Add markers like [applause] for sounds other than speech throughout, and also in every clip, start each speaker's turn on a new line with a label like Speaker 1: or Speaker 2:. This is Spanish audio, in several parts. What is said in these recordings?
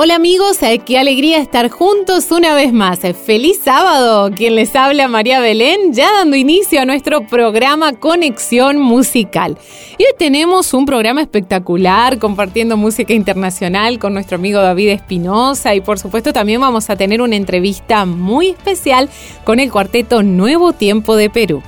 Speaker 1: Hola amigos, eh, qué alegría estar juntos una vez más. Eh, feliz sábado, quien les habla María Belén, ya dando inicio a nuestro programa Conexión Musical. Y hoy tenemos un programa espectacular compartiendo música internacional con nuestro amigo David Espinosa y por supuesto también vamos a tener una entrevista muy especial con el cuarteto Nuevo Tiempo de Perú.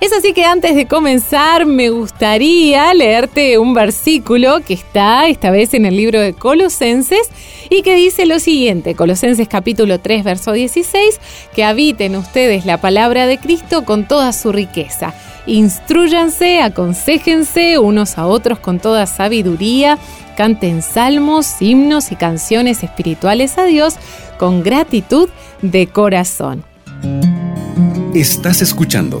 Speaker 1: Es así que antes de comenzar me gustaría leerte un versículo que está esta vez en el libro de Colosenses y que dice lo siguiente, Colosenses capítulo 3 verso 16, que habiten ustedes la palabra de Cristo con toda su riqueza. Instruyanse, aconsejense unos a otros con toda sabiduría, canten salmos, himnos y canciones espirituales a Dios con gratitud de corazón.
Speaker 2: Estás escuchando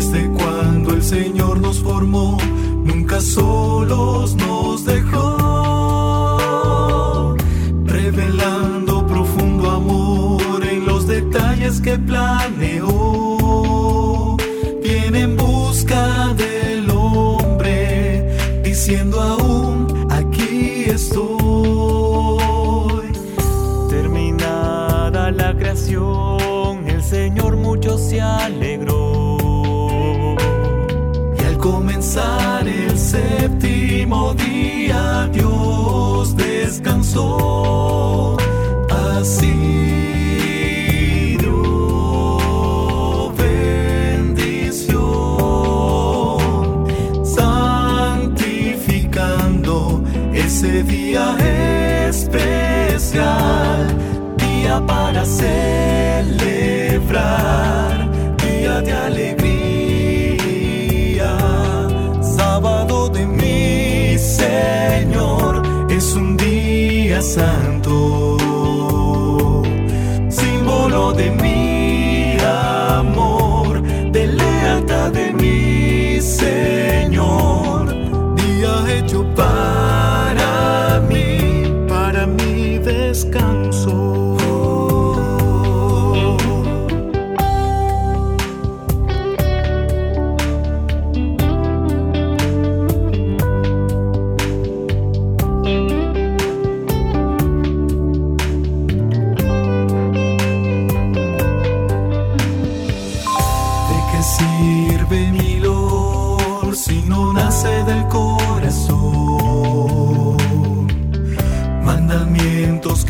Speaker 2: Desde cuando el Señor nos formó, nunca solos nos día para celebrar, día de alegría, sábado de mi Señor, es un día santo.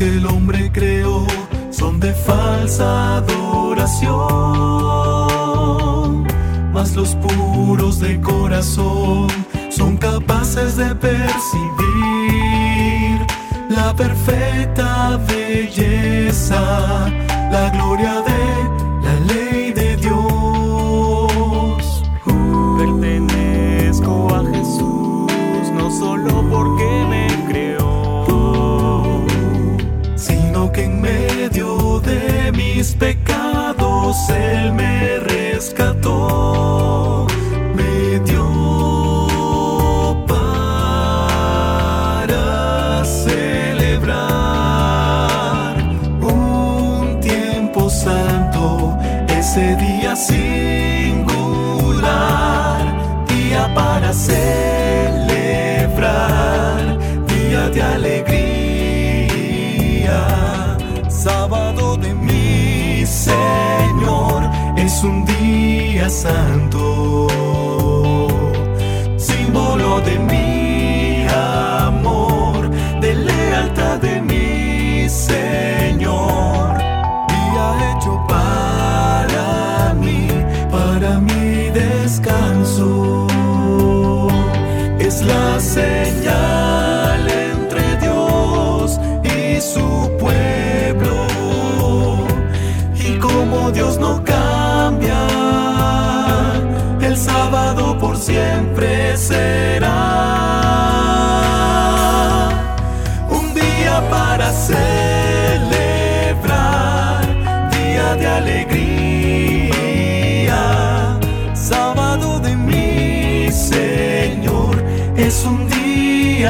Speaker 2: que el hombre creó son de falsa adoración, mas los puros de corazón son capaces de percibir la perfecta belleza, la gloria de santo, símbolo de mi amor, de lealtad de mi Señor, y ha hecho para mí, para mi descanso, es la señal entre Dios y su pueblo.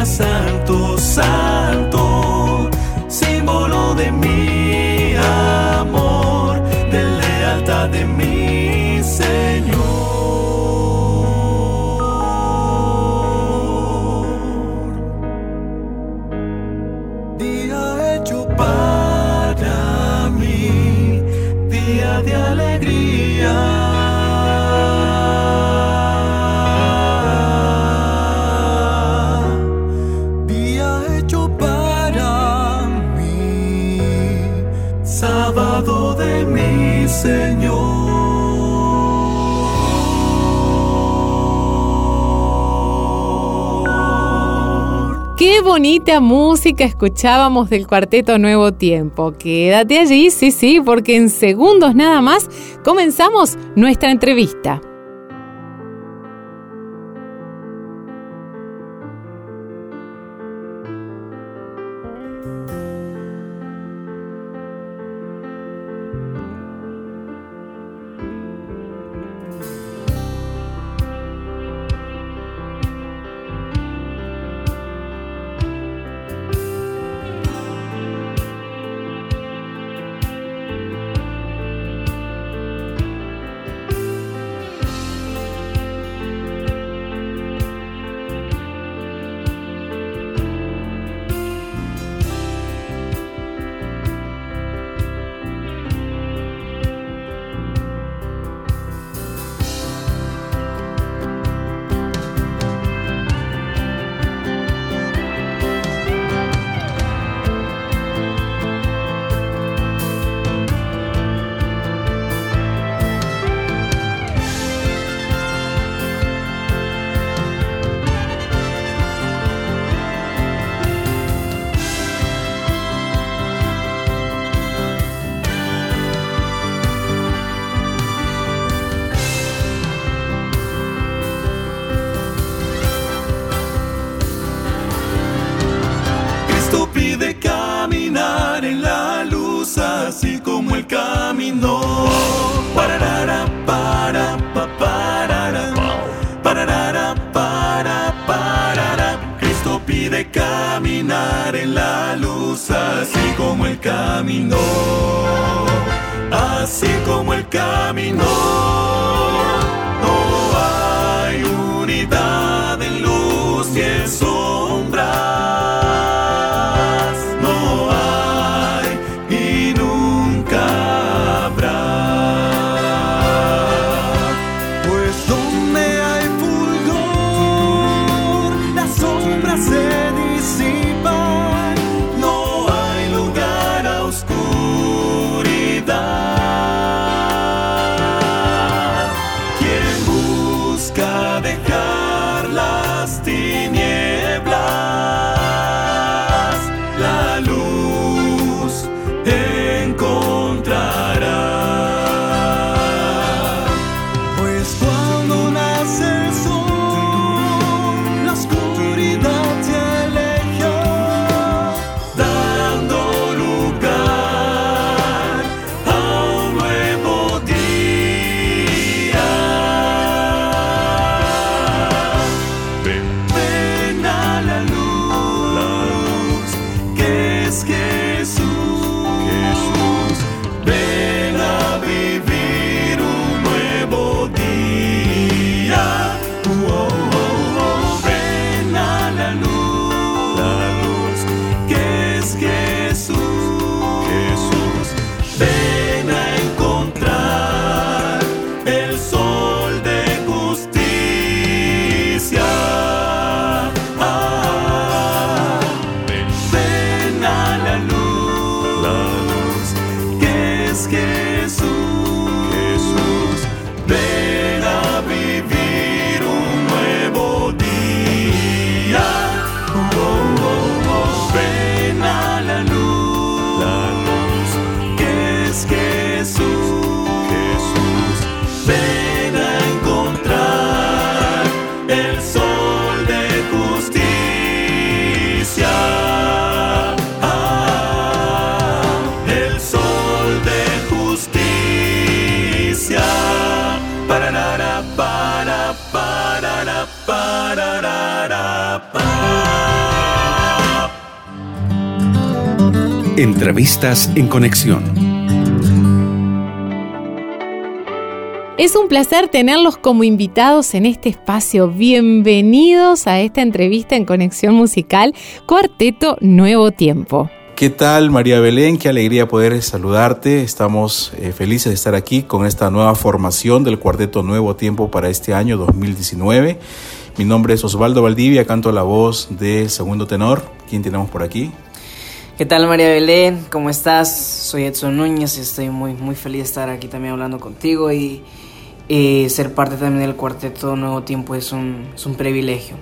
Speaker 1: Santo, santo, bonita música escuchábamos del cuarteto Nuevo Tiempo. Quédate allí, sí, sí, porque en segundos nada más comenzamos nuestra entrevista.
Speaker 2: Caminó. Así como él caminó. No hay unidad en luz y en sombras. No hay y nunca habrá. Pues donde hay fulgor, las sombras se Entrevistas en conexión.
Speaker 1: Es un placer tenerlos como invitados en este espacio. Bienvenidos a esta entrevista en Conexión Musical, Cuarteto Nuevo Tiempo.
Speaker 3: ¿Qué tal María Belén? Qué alegría poder saludarte. Estamos eh, felices de estar aquí con esta nueva formación del Cuarteto Nuevo Tiempo para este año 2019. Mi nombre es Osvaldo Valdivia, canto la voz de segundo tenor. ¿Quién tenemos por aquí?
Speaker 4: ¿Qué tal María Belén? ¿Cómo estás? Soy Edson Núñez y estoy muy, muy feliz de estar aquí también hablando contigo y, ser parte también del cuarteto Nuevo Tiempo es un, es un privilegio.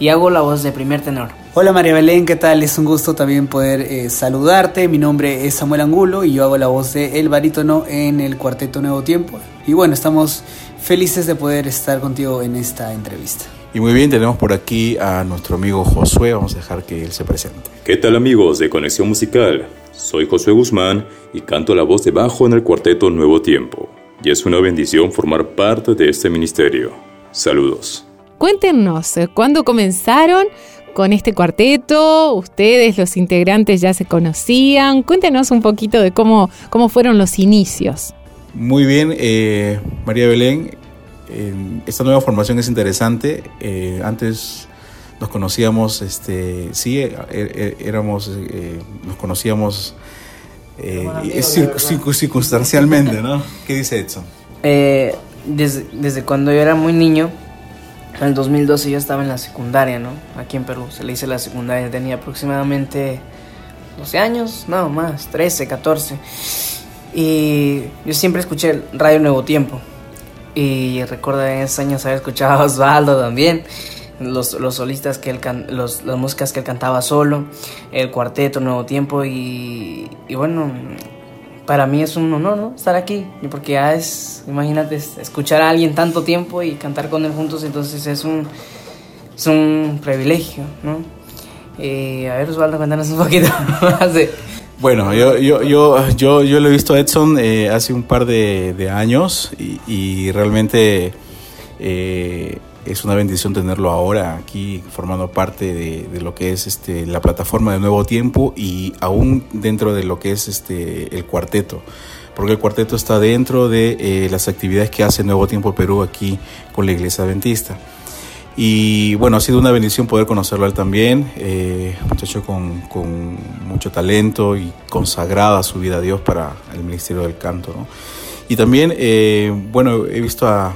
Speaker 4: Y hago la voz de primer tenor.
Speaker 5: Hola María Belén, ¿qué tal? Es un gusto también poder eh, saludarte. Mi nombre es Samuel Angulo y yo hago la voz de El Barítono en el Cuarteto Nuevo Tiempo. Y bueno, estamos felices de poder estar contigo en esta entrevista.
Speaker 3: Y muy bien, tenemos por aquí a nuestro amigo Josué. Vamos a dejar que él se presente.
Speaker 6: ¿Qué tal amigos de Conexión Musical? Soy Josué Guzmán y canto la voz de bajo en el cuarteto Nuevo Tiempo. Y es una bendición formar parte de este ministerio. Saludos.
Speaker 1: Cuéntenos, eh, ¿cuándo comenzaron con este cuarteto? ¿Ustedes, los integrantes, ya se conocían? Cuéntenos un poquito de cómo, cómo fueron los inicios.
Speaker 3: Muy bien, eh, María Belén. Eh, esta nueva formación es interesante. Eh, antes nos conocíamos, este, sí, eh, eh, éramos, eh, nos conocíamos eh, cir- circun- circunstancialmente, ¿no? ¿Qué dice Edson?
Speaker 4: Eh, desde, desde cuando yo era muy niño, en el 2012 yo estaba en la secundaria, ¿no? Aquí en Perú, se le hice la secundaria, tenía aproximadamente 12 años, no más, 13, 14. Y yo siempre escuché el Radio Nuevo Tiempo. Y recuerdo en esos años haber escuchado a Osvaldo también. Los, los solistas que él can- los, las músicas que él cantaba solo, el cuarteto Nuevo Tiempo y, y bueno, para mí es un honor ¿no? estar aquí, porque ya es, imagínate, es- escuchar a alguien tanto tiempo y cantar con él juntos, entonces es un, es un privilegio, ¿no? Eh, a ver, Osvaldo, cuéntanos un poquito. [laughs]
Speaker 3: Bueno, yo, yo, yo, yo, yo lo he visto a Edson eh, hace un par de, años y, realmente eh, es una bendición tenerlo ahora aquí formando parte de, de lo que es este, la plataforma de Nuevo Tiempo y aún dentro de lo que es este, el cuarteto. Porque el cuarteto está dentro de eh, las actividades que hace Nuevo Tiempo Perú aquí con la Iglesia Adventista. Y bueno, ha sido una bendición poder conocerlo a él también, eh, muchacho con, con mucho talento y consagrada su vida a Dios para el ministerio del canto. ¿no? Y también, eh, bueno, he visto a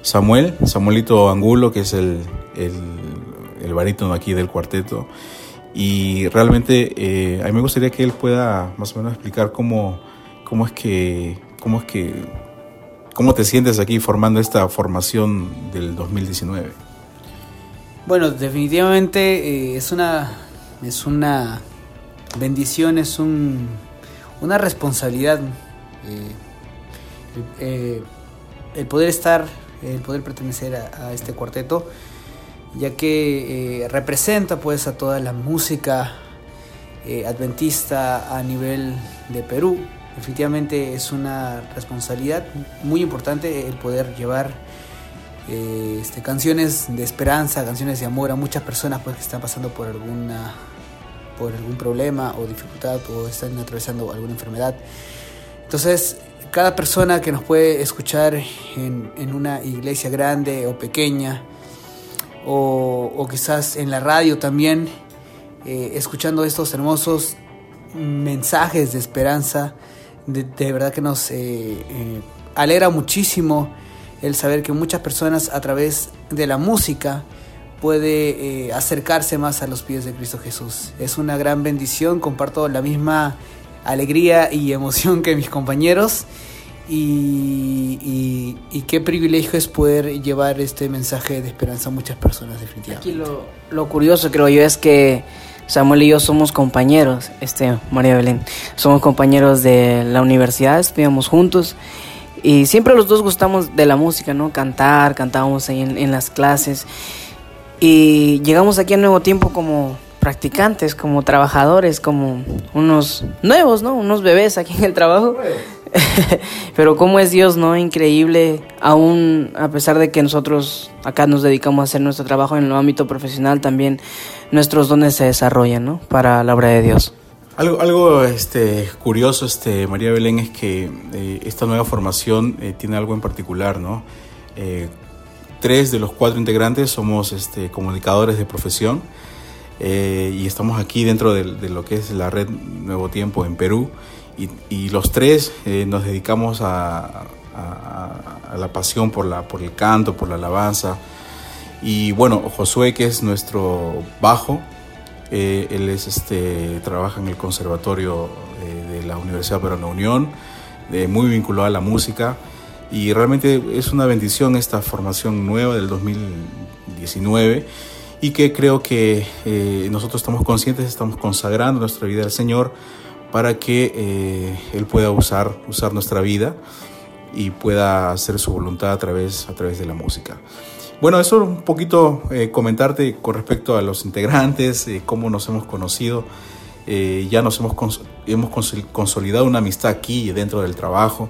Speaker 3: Samuel, Samuelito Angulo, que es el, el, el barítono aquí del cuarteto. Y realmente eh, a mí me gustaría que él pueda más o menos explicar cómo, cómo es que, cómo es que, cómo te sientes aquí formando esta formación del 2019.
Speaker 5: Bueno, definitivamente eh, es una es una bendición, es un, una responsabilidad eh, eh, el poder estar, el poder pertenecer a, a este cuarteto, ya que representa pues a toda la música adventista a nivel de Perú. Definitivamente es una responsabilidad muy importante el poder llevar eh, este, canciones de esperanza, canciones de amor a muchas personas pues, que están pasando por alguna por algún problema o dificultad o están atravesando alguna enfermedad. Entonces, cada persona que nos puede escuchar en, una iglesia grande o pequeña, o, quizás en la radio también, eh, escuchando estos hermosos mensajes de esperanza, de, de verdad que nos eh, eh, alegra muchísimo el saber que muchas personas a través de la música puede eh, acercarse más a los pies de Cristo Jesús. Es una gran bendición, comparto la misma alegría y emoción que mis compañeros y, qué privilegio es poder llevar este mensaje de esperanza a muchas personas definitivamente.
Speaker 4: Aquí lo, lo curioso creo yo es que Samuel y yo somos compañeros, este, María Belén, somos compañeros de la universidad, estudiamos juntos y siempre los dos gustamos de la música, ¿no? Cantar, cantábamos ahí en, las clases y llegamos aquí a Nuevo Tiempo como practicantes, como trabajadores, como unos nuevos, ¿no? Unos bebés aquí en el trabajo. [laughs] Pero cómo es Dios, ¿no? Increíble, aún a pesar de que nosotros acá nos dedicamos a hacer nuestro trabajo en el ámbito profesional, también nuestros dones se desarrollan, ¿no? Para la obra de Dios.
Speaker 3: Algo, algo este, curioso, este, María Belén, es que eh, esta nueva formación eh, tiene algo en particular, ¿no? Eh, tres de los cuatro integrantes somos este, comunicadores de profesión y estamos aquí dentro de, lo que es la red Nuevo Tiempo en Perú y, y los tres nos dedicamos a- a la pasión por, la, por el canto, por la alabanza. Y bueno, Josué, que es nuestro bajo, eh, él es, este, trabaja en el Conservatorio eh, de la Universidad Peruana Unión, eh, muy vinculado a la música. Y realmente es una bendición esta formación nueva del 2019 y que creo que eh, nosotros estamos conscientes, estamos consagrando nuestra vida al Señor para que Él pueda usar, usar nuestra vida y pueda hacer su voluntad a través, a través de la música. Bueno, eso un poquito eh, comentarte con respecto a los integrantes, eh, cómo nos hemos conocido. Eh, ya nos hemos, cons- hemos consol- consolidado una amistad aquí dentro del trabajo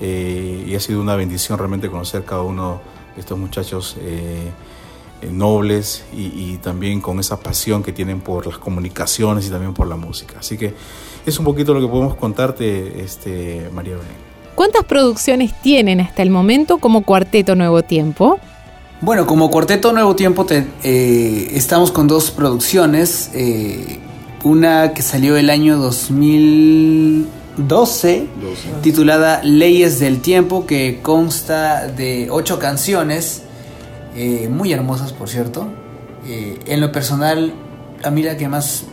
Speaker 3: eh, y ha sido una bendición realmente conocer cada uno de estos muchachos eh, eh, nobles y, y también con esa pasión que tienen por las comunicaciones y también por la música. Así que es un poquito lo que podemos contarte, este, María Belén.
Speaker 1: ¿Cuántas producciones tienen hasta el momento como Cuarteto Nuevo Tiempo?
Speaker 5: Bueno, como Cuarteto Nuevo Tiempo te- eh, estamos con dos producciones. eh, una que salió el año 2012, titulada Leyes del Tiempo, que consta de ocho canciones, eh, muy hermosas por cierto. Eh, en lo personal, a mí la que más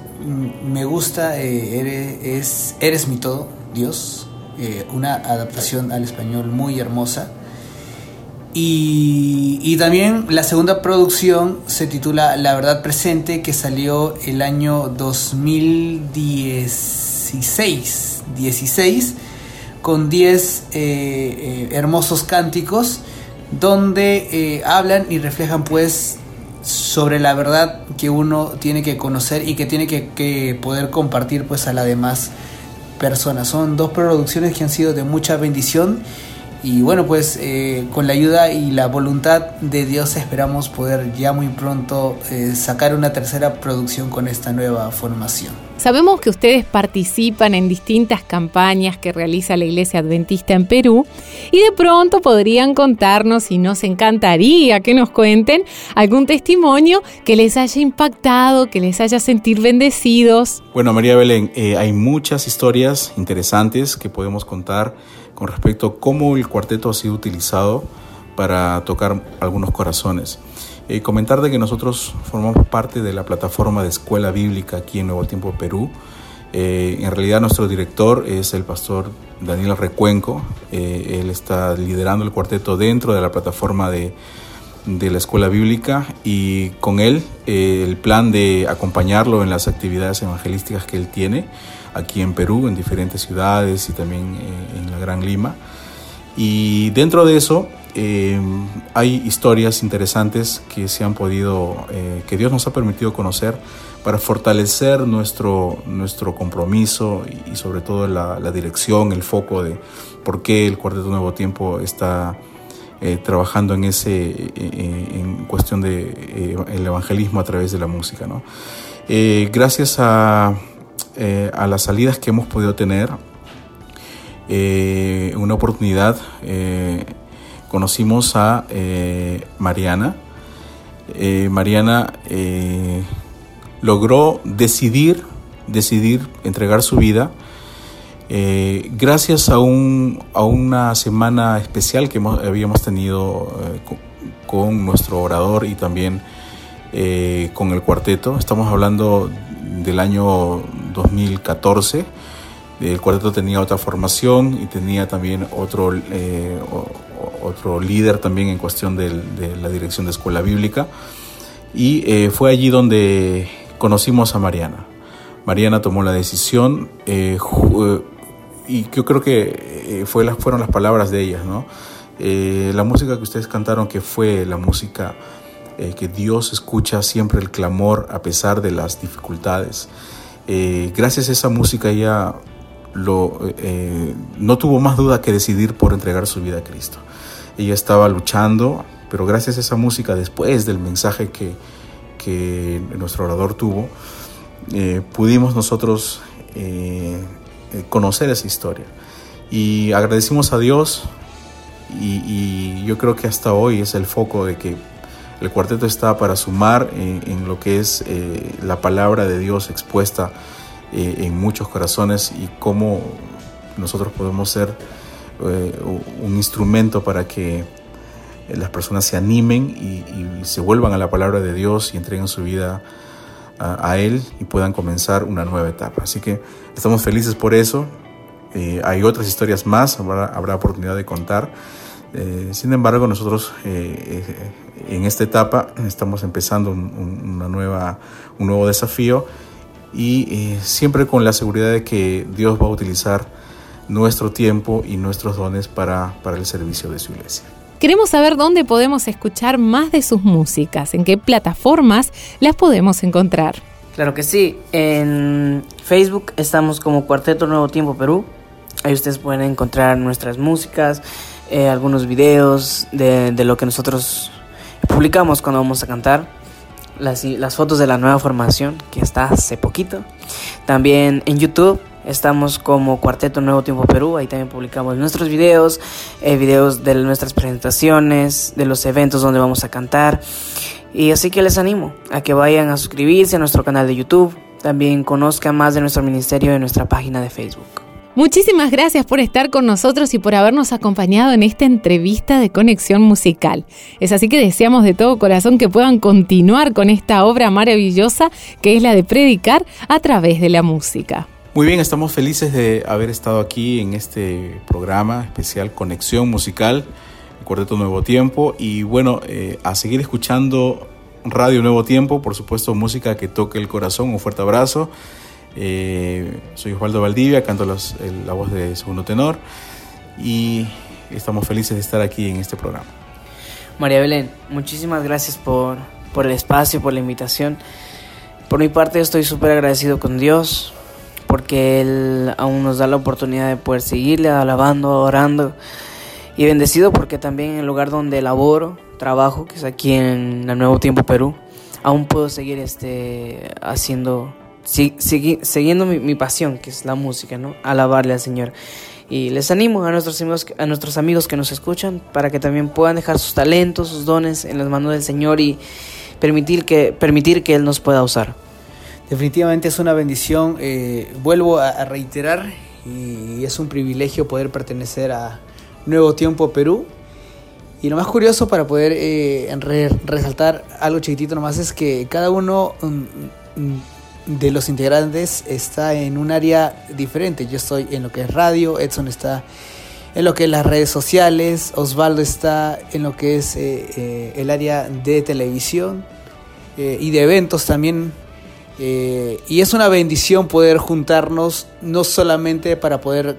Speaker 5: me gusta eh, eres, es Eres mi todo, Dios. una adaptación al español muy hermosa. Y, también la segunda producción se titula La Verdad Presente, que salió el año 2016, 16, con 10 eh, eh, hermosos cánticos, donde eh, hablan y reflejan pues sobre la verdad que uno tiene que conocer y que tiene que, que poder compartir pues a las demás personas. Son dos producciones que han sido de mucha bendición y bueno pues eh, con la ayuda y la voluntad de Dios esperamos poder ya muy pronto eh, sacar una tercera producción con esta nueva formación.
Speaker 1: Sabemos que ustedes participan en distintas campañas que realiza la Iglesia Adventista en Perú y de pronto podrían contarnos y nos encantaría que nos cuenten algún testimonio que les haya impactado, que les haya sentir bendecidos.
Speaker 3: Bueno, María Belén, eh, hay muchas historias interesantes que podemos contar con respecto a cómo el cuarteto ha sido utilizado para tocar algunos corazones. Eh, comentarte que nosotros formamos parte de la plataforma de Escuela Bíblica aquí en Nuevo Tiempo Perú. Eh, en realidad nuestro director es el pastor Daniel Recuenco. Eh, él está liderando el cuarteto dentro de la plataforma de, de la escuela bíblica y con él eh, el plan de acompañarlo en las actividades evangelísticas que él tiene aquí en Perú, en diferentes ciudades y también eh, en la Gran Lima. Y dentro de eso eh, hay historias interesantes que se han podido, eh, que Dios nos ha permitido conocer para fortalecer nuestro, nuestro compromiso y, sobre todo la, la dirección, el foco de por qué el Cuarteto Nuevo Tiempo está eh, trabajando en ese eh, eh, en cuestión de el evangelismo a través de la música ¿no? Gracias a, eh, a las salidas que hemos podido tener eh, una oportunidad eh, conocimos a Mariana Mariana logró decidir decidir entregar su vida gracias a, un, a una semana especial que hemos- habíamos tenido co- con, nuestro orador y también con el cuarteto. Estamos hablando del año 2014. El cuarteto tenía otra formación y tenía también otro, eh, otro líder también en cuestión de la dirección de escuela bíblica. Y eh, fue allí donde conocimos a Mariana. Mariana tomó la decisión eh, y yo creo que fueron las palabras de ellas, ¿no? La música que ustedes cantaron, que fue la música que Dios escucha siempre el clamor a pesar de las dificultades. Eh, gracias a esa música ella lo, eh, no tuvo más duda que decidir por entregar su vida a Cristo. Ella estaba luchando, pero gracias a esa música, después del mensaje que, nuestro orador tuvo, eh, pudimos nosotros eh, eh, conocer esa historia. Y agradecimos a Dios y, y yo creo que hasta hoy es el foco de que el cuarteto está para sumar en, lo que es eh, la palabra de Dios expuesta eh, en muchos corazones y cómo nosotros podemos ser eh, un instrumento para que las personas se animen y, se vuelvan a la palabra de Dios y entreguen su vida a, Él y puedan comenzar una nueva etapa. Así que estamos felices por eso. Hay otras historias más, habrá, habrá oportunidad de contar. Sin embargo, nosotros en esta etapa estamos empezando un, un, una nueva, un nuevo desafío y eh, siempre con la seguridad de que Dios va a utilizar nuestro tiempo y nuestros dones para, para el servicio de su iglesia.
Speaker 1: Queremos saber dónde podemos escuchar más de sus músicas, en qué plataformas las podemos encontrar.
Speaker 4: Claro que sí, en Facebook estamos como Cuarteto Nuevo Tiempo Perú. Ahí ustedes pueden encontrar nuestras músicas, eh, algunos videos de, de, lo que nosotros publicamos cuando vamos a cantar, las, fotos de la nueva formación que está hace poquito. También en YouTube estamos como Cuarteto Nuevo Tiempo Perú, ahí también publicamos nuestros videos, eh, videos de nuestras presentaciones, de los eventos donde vamos a cantar. Y así que les animo a que vayan a suscribirse a nuestro canal de YouTube, también conozcan más de nuestro ministerio en nuestra página de Facebook.
Speaker 1: Muchísimas gracias por estar con nosotros y por habernos acompañado en esta entrevista de conexión musical. Es así que deseamos de todo corazón que puedan continuar con esta obra maravillosa que es la de predicar a través de la música.
Speaker 3: Muy bien, estamos felices de haber estado aquí en este programa especial Conexión Musical, el Cuarteto Nuevo Tiempo, y bueno, eh, a seguir escuchando Radio Nuevo Tiempo, por supuesto, música que toque el corazón, un fuerte abrazo. Eh, soy Osvaldo Valdivia, canto los, el, la voz de segundo tenor y estamos felices de estar aquí en este programa.
Speaker 4: María Belén, muchísimas gracias por, por el espacio, por la invitación. Por mi parte estoy súper agradecido con Dios porque Él aún nos da la oportunidad de poder seguirle alabando, orando y bendecido porque también en el lugar donde laboro, trabajo, que es aquí en el Nuevo Tiempo Perú, aún puedo seguir este, haciendo segui siguiendo mi, mi, pasión, que es la música, ¿no? Alabarle al Señor. Y les animo a nuestros, amigos, a nuestros amigos que nos escuchan para que también puedan dejar sus talentos, sus dones en las manos del Señor y permitir que, permitir que Él nos pueda usar.
Speaker 5: Definitivamente es una bendición, eh, vuelvo a, a, reiterar, y es un privilegio poder pertenecer a Nuevo Tiempo Perú. Y lo más curioso para poder eh, re resaltar algo chiquitito nomás es que cada uno... Um, um, de los integrantes está en un área diferente. Yo estoy en lo que es radio, Edson está en lo que es las redes sociales, Osvaldo está en lo que es eh, eh, el área de televisión eh, y de eventos también. Y es una bendición poder juntarnos, no solamente para poder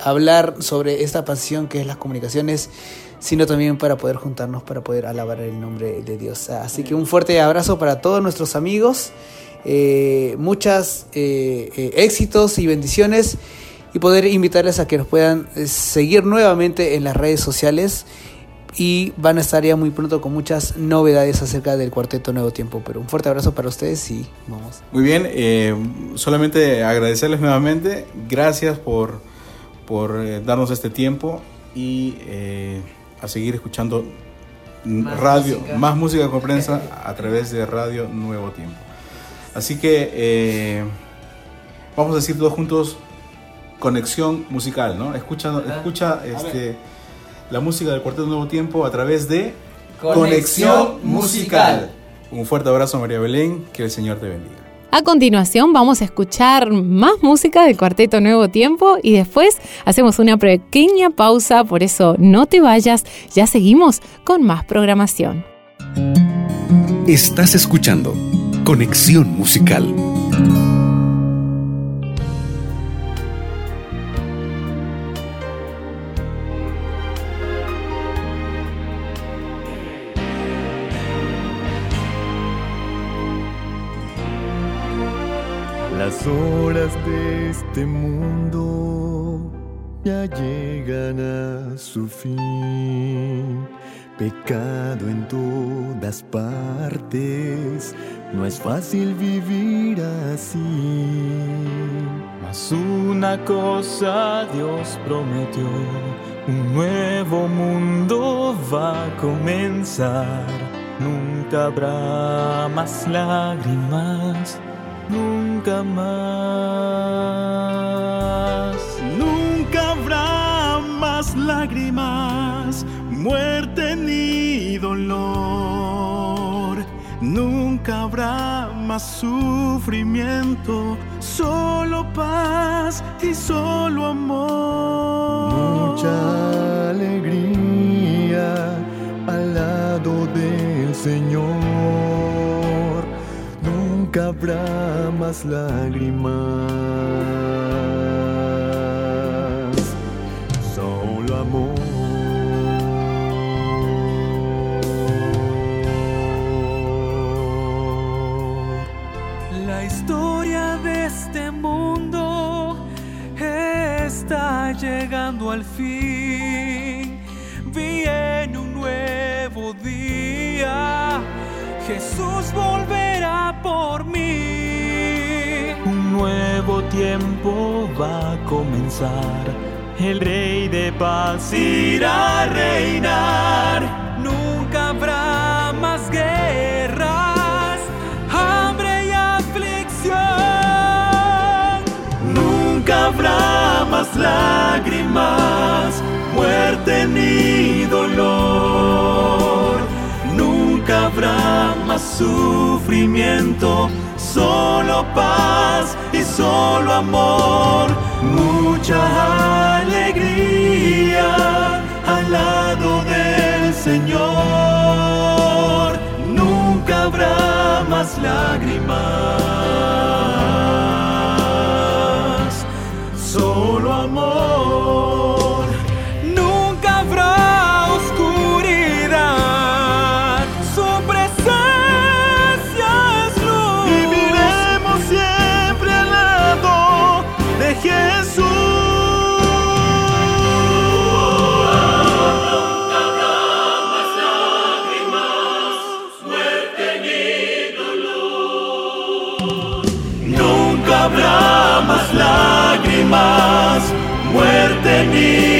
Speaker 5: hablar sobre esta pasión que es las comunicaciones, sino también para poder juntarnos, para poder alabar el nombre de Dios. Así que un fuerte abrazo para todos nuestros amigos, eh, muchas eh, eh, éxitos y bendiciones y poder invitarles a que nos puedan seguir nuevamente en las redes sociales y van a estar ya muy pronto con muchas novedades acerca del cuarteto Nuevo Tiempo. Pero un fuerte abrazo para ustedes y vamos.
Speaker 3: Muy bien, solamente agradecerles nuevamente, gracias por, por darnos este tiempo y eh, a seguir escuchando más radio, música. más música con prensa a través de Radio Nuevo Tiempo. Así que eh, vamos a decir todos juntos conexión musical, ¿no? Escucha, escucha este, la música del Cuarteto Nuevo Tiempo a través de
Speaker 5: Conexión, conexión musical.
Speaker 3: Un fuerte abrazo María Belén, que el Señor te bendiga.
Speaker 1: A continuación vamos a escuchar más música del Cuarteto Nuevo Tiempo y después hacemos una pequeña pausa, por eso no te vayas, ya seguimos con más programación.
Speaker 2: Estás escuchando Conexión Musical.
Speaker 7: Horas de este mundo
Speaker 2: ya llegan a su fin. Pecado en todas partes, no es fácil vivir así.
Speaker 8: Mas una cosa Dios prometió, un nuevo mundo va a comenzar. Nunca habrá más lágrimas, nunca más.
Speaker 2: Nunca habrá más lágrimas, muerte ni dolor. Nunca habrá más sufrimiento, solo paz y solo amor. Mucha alegría al lado del Señor. Nunca habrá más lágrimas, solo amor.
Speaker 8: La historia de este mundo está llegando al fin. Viene un nuevo día. Jesús volverá nuevo tiempo va a comenzar. El rey de paz irá a reinar. Nunca habrá más guerras, hambre y aflicción.
Speaker 2: Nunca habrá más lágrimas, muerte ni dolor. Nunca habrá más sufrimiento, solo paz solo amor. Mucha alegría al lado del Señor. Nunca habrá más lágrimas, muerte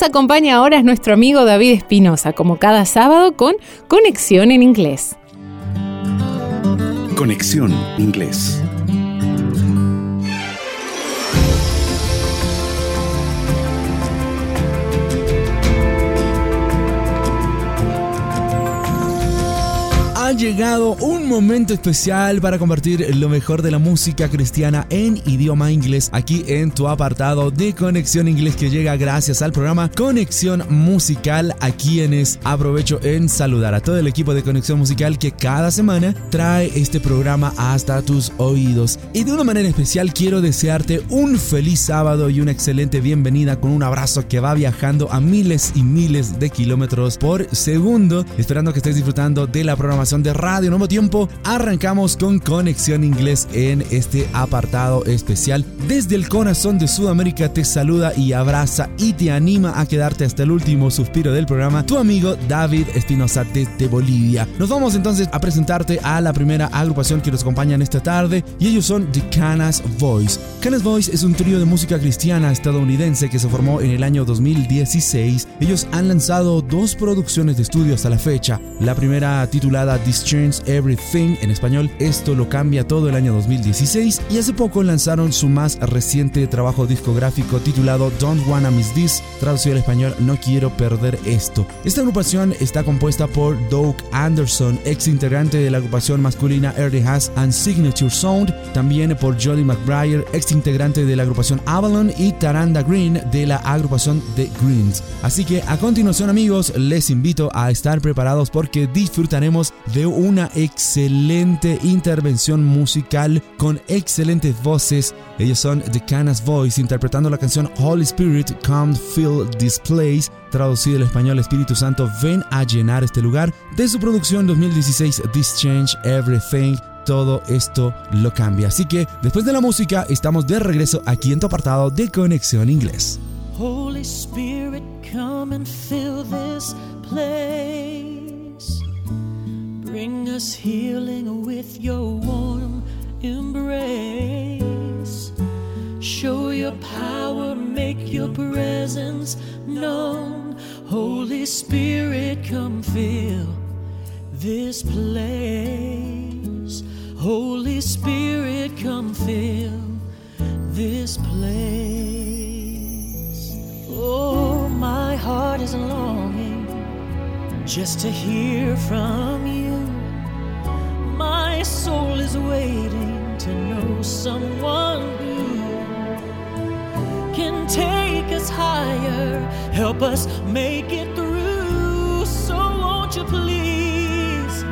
Speaker 1: Nos acompaña ahora es nuestro amigo David Espinosa, como cada sábado con Conexión en Inglés.
Speaker 9: Conexión Inglés.
Speaker 10: Llegado un momento especial para compartir lo mejor de la música cristiana en idioma inglés aquí en tu apartado de Conexión Inglés que llega gracias al programa Conexión Musical a quienes aprovecho en saludar a todo el equipo de Conexión Musical que cada semana trae este programa hasta tus oídos. Y de una manera especial quiero desearte un feliz sábado y una excelente bienvenida con un abrazo que va viajando a miles y miles de kilómetros por segundo, esperando que estés disfrutando de la programación de de Radio Nuevo Tiempo, arrancamos con Conexión Inglés en este apartado especial. Desde el corazón de Sudamérica te saluda y abraza y te anima a quedarte hasta el último suspiro del programa tu amigo David Espinosa desde Bolivia. Nos vamos entonces a presentarte a la primera agrupación que nos acompaña en esta tarde y ellos son The Canas Voice. Canas Voice es un trío de música cristiana estadounidense que se formó en el año 2016. Ellos han lanzado dos producciones de estudio hasta la fecha. La primera titulada This Change Everything en español, esto lo cambia todo el año 2016 y hace poco lanzaron su más reciente trabajo discográfico titulado Don't Wanna Miss This, traducido al español No Quiero Perder Esto. Esta agrupación está compuesta por Doug Anderson, ex integrante de la agrupación masculina Early Has and Signature Sound, también por Jolly McBride, ex integrante de la agrupación Avalon y Taranda Green de la agrupación The Greens. Así que a continuación amigos, les invito a estar preparados porque disfrutaremos de una excelente intervención musical con excelentes voces. Ellos son The Canas Voice interpretando la canción Holy Spirit Come Fill This Place, traducido al español Espíritu Santo ven a llenar este lugar, de su producción 2016 This Change Everything todo esto lo cambia. Así que después de la música estamos de regreso aquí en tu apartado de Conexión Inglés.
Speaker 11: Holy Spirit, come and fill this place. Bring us healing with your warm embrace. Show your power, make your presence known. Holy Spirit, come fill this place. Holy Spirit, come fill this place. Oh, my heart is longing just to hear from you. My soul is waiting to know someone who can take us higher, help us make it through. So won't you please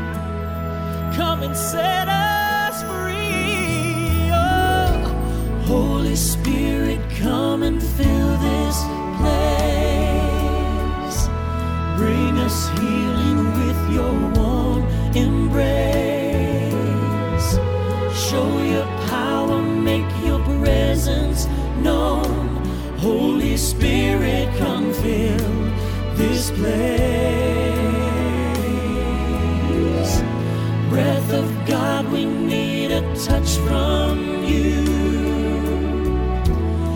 Speaker 11: come and set us free? Oh, Holy Spirit, come and fill this place. Bring us healing with your warm embrace. Place. Breath of God, we need a touch from you.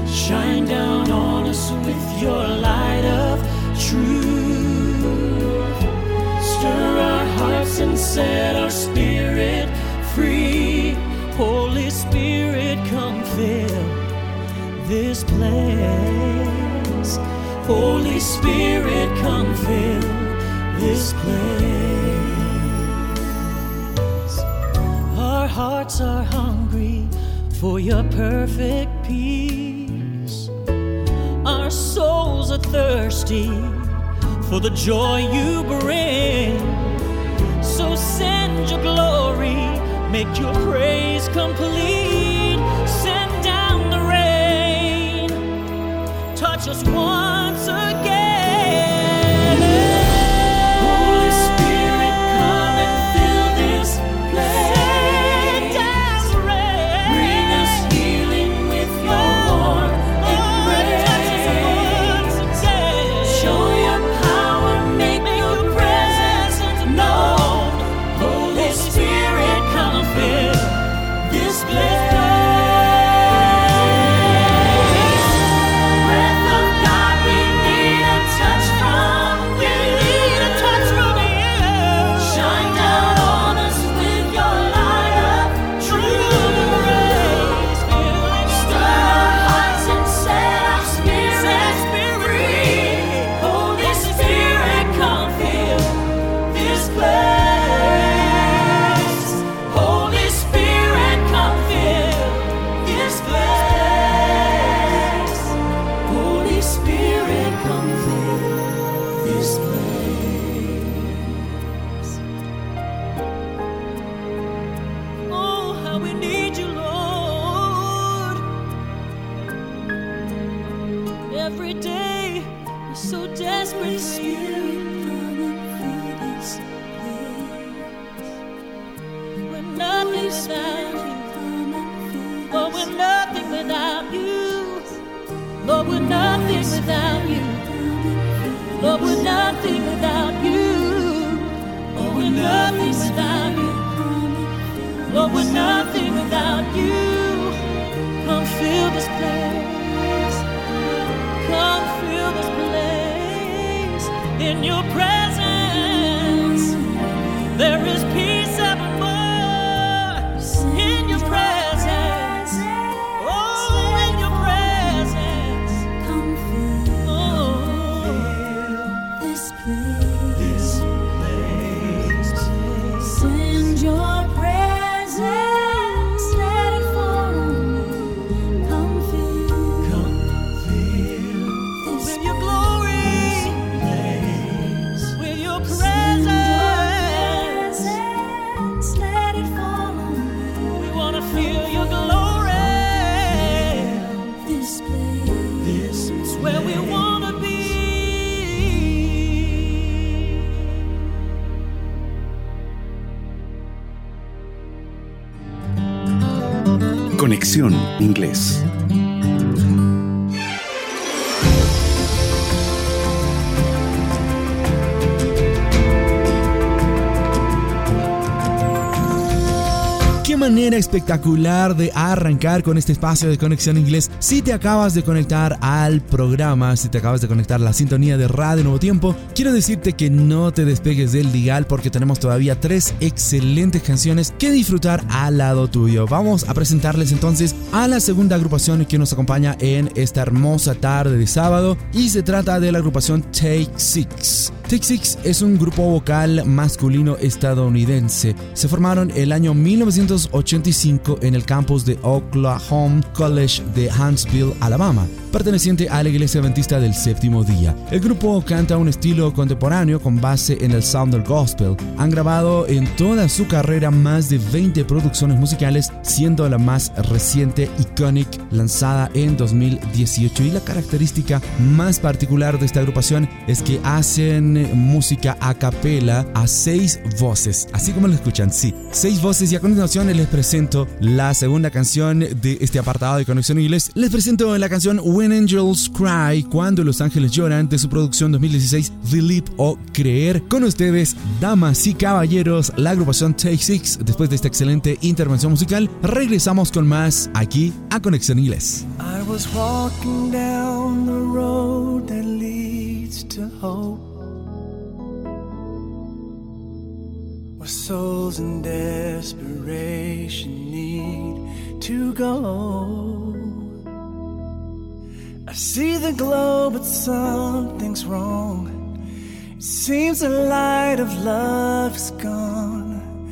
Speaker 11: Shine down on us with your light of truth. Stir our hearts and set our spirit free. Holy Spirit, come fill this place. Holy Spirit, come fill this place. Our hearts are hungry for your perfect peace. Our souls are thirsty for the joy you bring. So send your glory, make your praise complete. just once again.
Speaker 10: Espectacular de arrancar con este espacio de conexión inglés. Si te acabas de conectar al programa, si te acabas de conectar a la sintonía de Radio Nuevo Tiempo, quiero decirte que no te despegues del dial porque tenemos todavía tres excelentes canciones que disfrutar al lado tuyo. Vamos a presentarles entonces a la segunda agrupación que nos acompaña en esta hermosa tarde de sábado y se trata de la agrupación Take Six. Take Six es un grupo vocal masculino estadounidense. Se formaron el año 1985 en el campus de Oklahoma College de Huntsville, Alabama, perteneciente a la iglesia adventista del séptimo día. El grupo canta un estilo contemporáneo con base en el sound del gospel. Han grabado en toda su carrera más de 20 producciones musicales, siendo la más reciente Iconic lanzada en 2018 y la característica más particular de esta agrupación es que hacen música a capela a seis voces, así como lo escuchan, sí, seis voces y a continuación les presento la segunda canción de este apartado de Conexión Inglés. Les presento la canción When Angels Cry, cuando los ángeles lloran, de su producción 2016, Believe o Creer. Con ustedes, damas y caballeros, la agrupación Take Six. Después de esta excelente intervención musical, regresamos con más aquí a Conexión Inglés.
Speaker 7: I was walking down the road that leads to hope. Where souls in desperation need to go. I see the glow, but something's wrong. It seems the light of love is gone.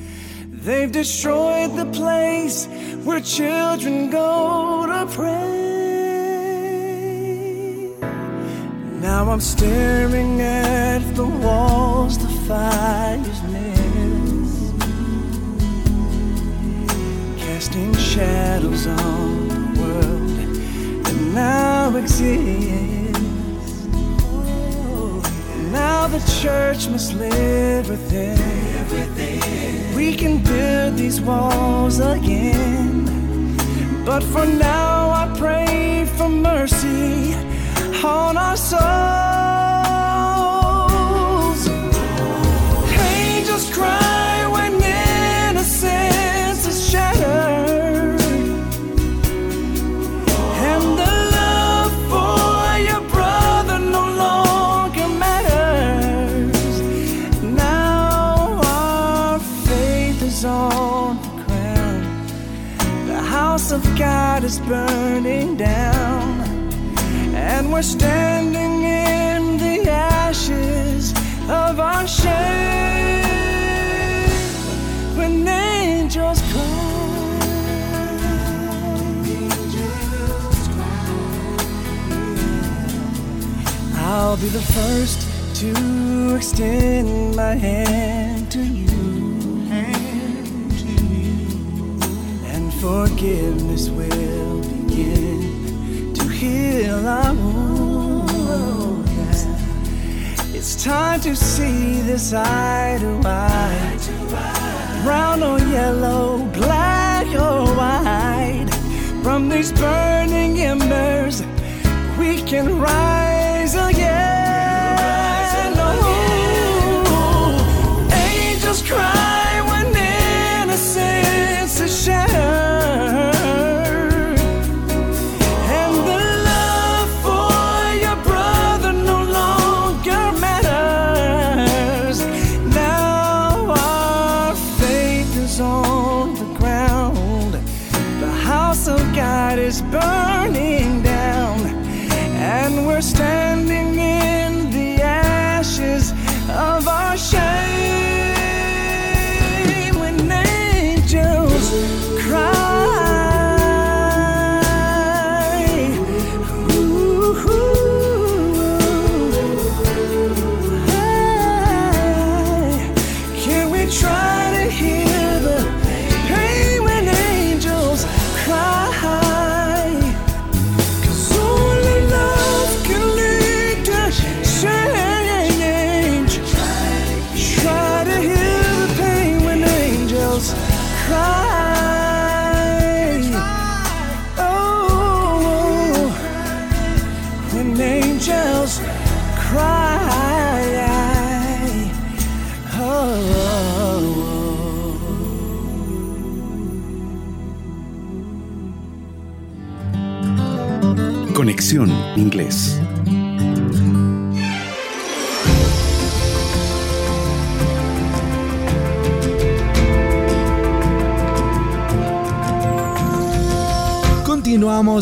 Speaker 7: They've destroyed the place where children go to pray. Now I'm staring at the walls the fire's missed, casting shadows on the world that now exists. Now the church must live within. We can build these walls again. But for now, I pray for mercy on our souls. Is burning down. And we're standing in the ashes of our shame. When angels cry. I'll be the first to extend my hand forgiveness will begin to heal our wounds. It's time to see this eye to eye, brown or yellow, black or white. From these burning embers, we can rise again.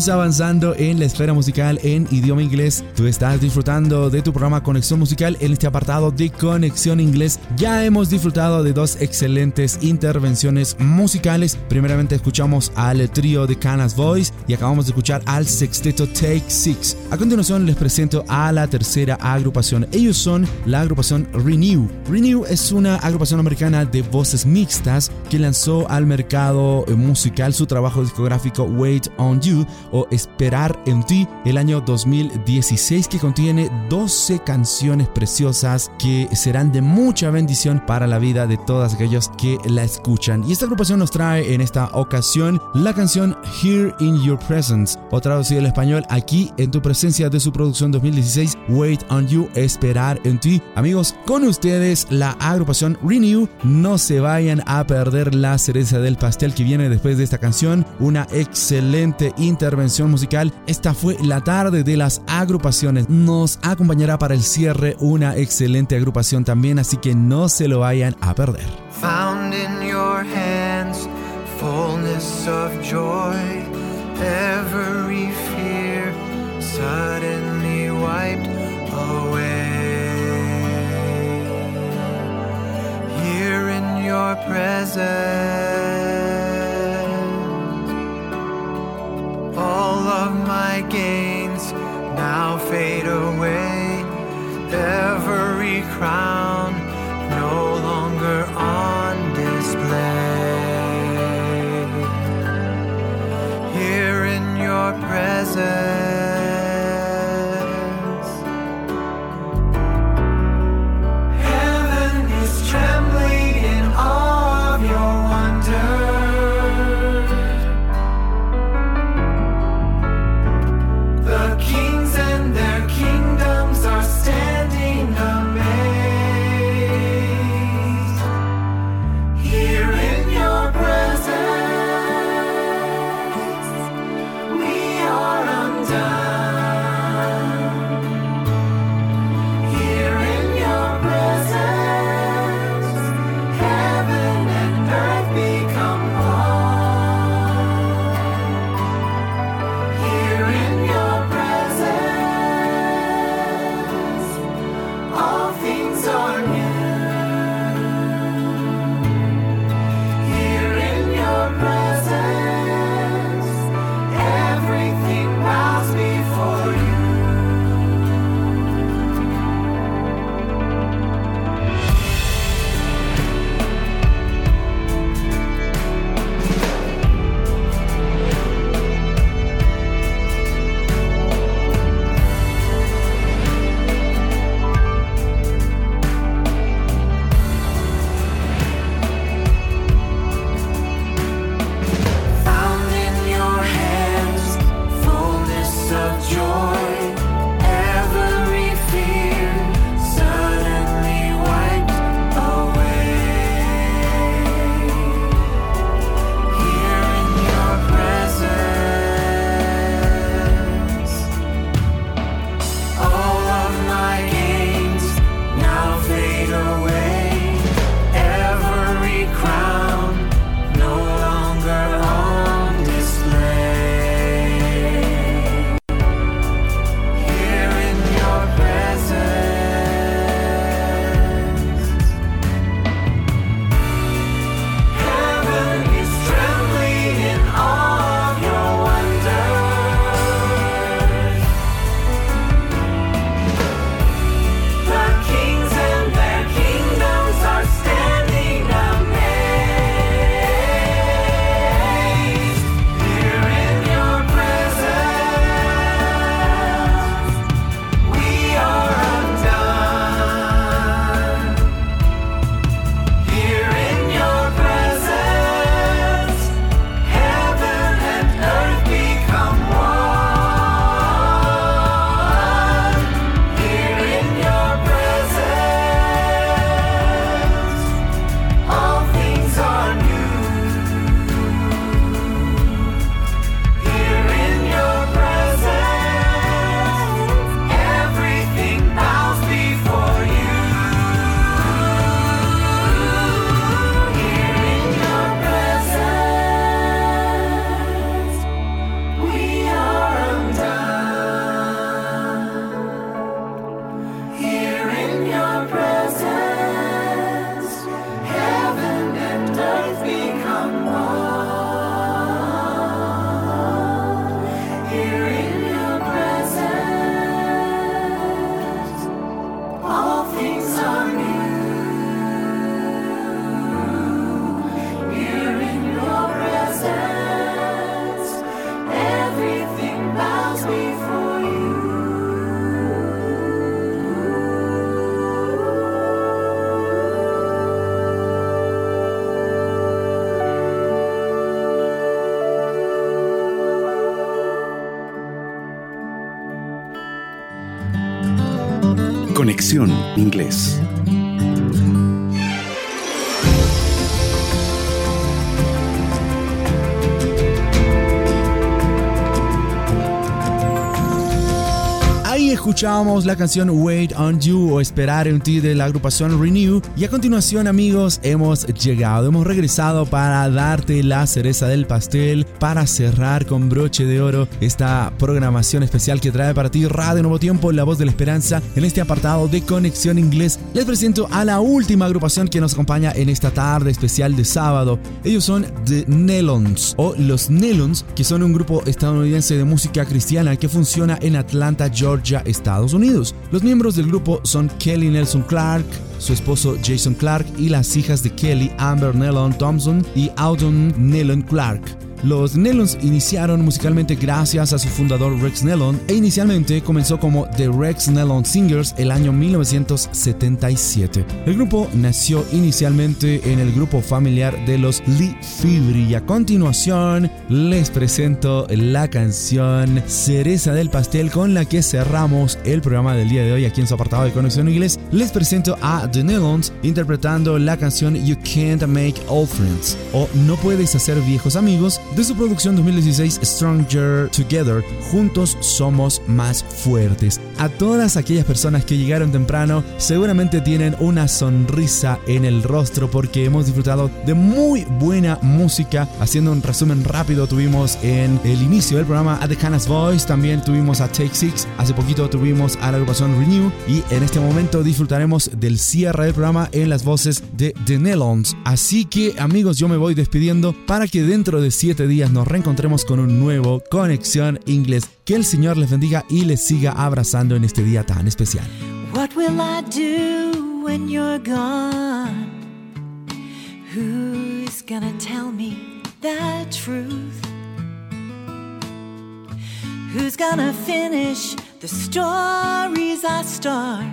Speaker 10: So avanzando en la esfera musical en idioma inglés. Tú estás disfrutando de tu programa Conexión Musical en este apartado de Conexión Inglés. Ya hemos disfrutado de dos excelentes intervenciones musicales. Primeramente escuchamos al trío de Canas Voice y acabamos de escuchar al sexteto Take Six. A continuación les presento a la tercera agrupación. Ellos son la agrupación Renew. Renew es una agrupación americana de voces mixtas que lanzó al mercado musical su trabajo discográfico Wait on You o Esperar en ti el año 2016 que contiene 12 canciones preciosas que serán de mucha bendición para la vida de todos aquellos que la escuchan. Y esta agrupación nos trae en esta ocasión la canción Here in Your Presence o traducido al español aquí en tu presencia de su producción 2016 Wait on You Esperar en ti. Amigos, con ustedes la agrupación Renew. No se vayan a perder la cereza del pastel que viene después de esta canción. Una excelente intervención musical. Esta fue la tarde de las agrupaciones. Nos acompañará para el cierre una excelente agrupación también, así que no se lo vayan a perder.
Speaker 12: Found in your hands, fullness of joy, every fear suddenly wiped away. Here in your presence, all of my gains now fade away. Every crown no longer on display. Here in your presence,
Speaker 9: Inglés.
Speaker 10: Escuchábamos la canción Wait on You o Esperar en ti de la agrupación Renew. Y a continuación, amigos, hemos llegado, hemos regresado para darte la cereza del pastel, para cerrar con broche de oro esta programación especial que trae para ti Radio Nuevo Tiempo, La Voz de la Esperanza. En este apartado de Conexión Inglés, les presento a la última agrupación que nos acompaña en esta tarde especial de sábado. Ellos son The Nelons o Los Nelons, que son un grupo estadounidense de música cristiana que funciona en Atlanta, Georgia, Estados Unidos. Los miembros del grupo son Kelly Nelson Clark, su esposo Jason Clark y las hijas de Kelly, Amber Nelon Thompson y Audon Nelon Clark. Los Nelons iniciaron musicalmente gracias a su fundador Rex Nelon e inicialmente comenzó como The Rex Nelon Singers el año 1977. El grupo nació inicialmente en el grupo familiar de los Lee Fibri y a continuación les presento la canción Cereza del Pastel con la que cerramos el programa del día de hoy aquí en su apartado de Conexión Inglés. Les presento a The Nelons interpretando la canción You Can't Make Old Friends o No Puedes Hacer Viejos Amigos de su producción 2016 Stronger Together, Juntos Somos Más Fuertes. A todas aquellas personas que llegaron temprano, seguramente tienen una sonrisa en el rostro porque hemos disfrutado de muy buena música. Haciendo un resumen rápido, tuvimos en el inicio del programa a The Canas Voice, también tuvimos a Take Six, hace poquito tuvimos a la agrupación Renew y en este momento disfrutaremos del cierre del programa en las voces de The Nelons. Así que amigos, yo me voy despidiendo para que dentro de 7 días nos reencontremos con un nuevo Conexión Inglés. Que el Señor les bendiga y les siga abrazando en este día tan especial.
Speaker 13: What will I do when you're gone? Who's gonna tell me the truth? Who's gonna finish the stories I start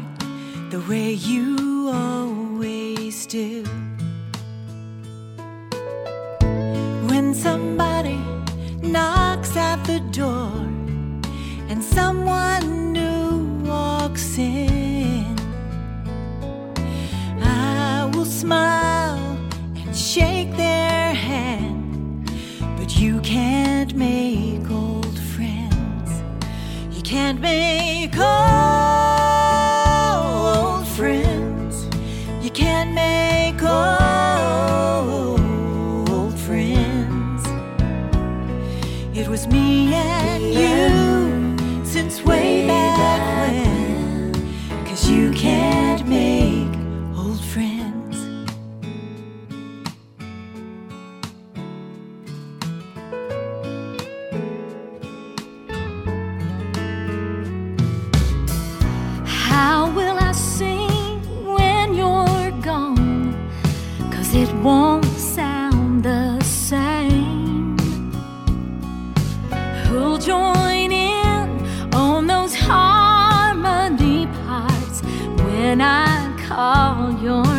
Speaker 13: the way you always do? When somebody knocks at the door and someone new walks in, I will smile and shake their hand, but you can't make old friends. You can't make old call your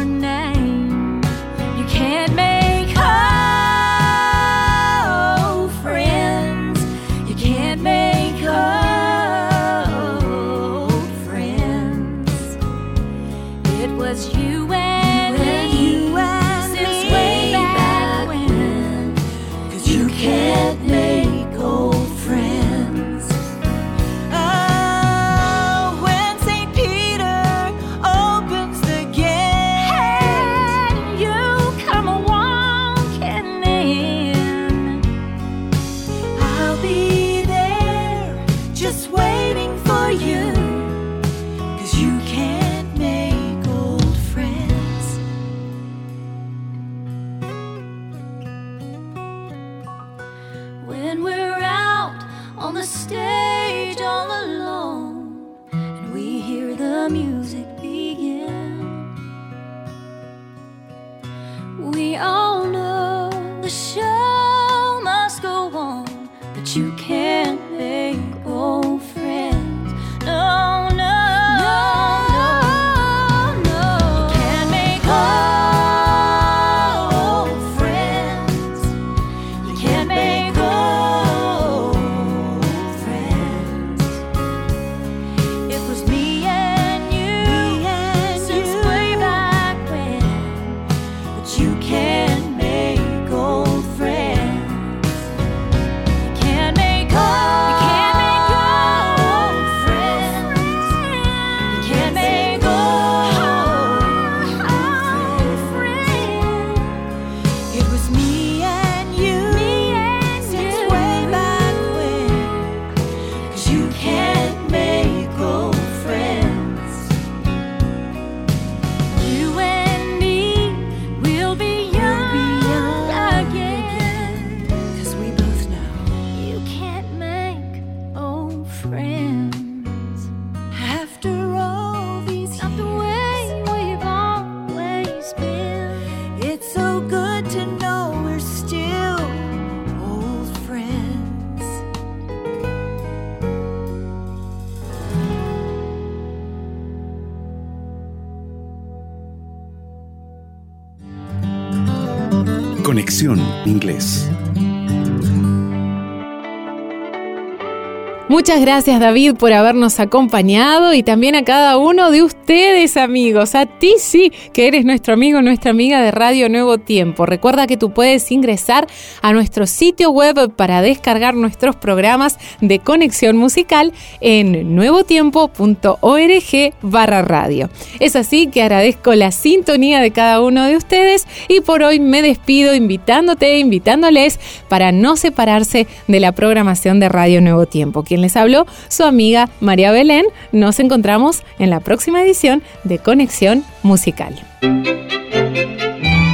Speaker 1: Muchas gracias David por habernos acompañado y también a cada uno de ustedes amigos, a ti sí, que eres nuestro amigo, nuestra amiga de Radio Nuevo Tiempo. Recuerda que tú puedes ingresar a nuestro sitio web para descargar nuestros programas de conexión musical en nuevotiempo.org barra radio. Es así que agradezco la sintonía de cada uno de ustedes y por hoy me despido invitándote, invitándoles para no separarse de la programación de Radio Nuevo Tiempo les habló, su amiga María Belén. Nos encontramos en la próxima edición de Conexión Musical.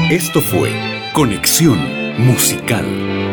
Speaker 2: Esto fue Conexión Musical.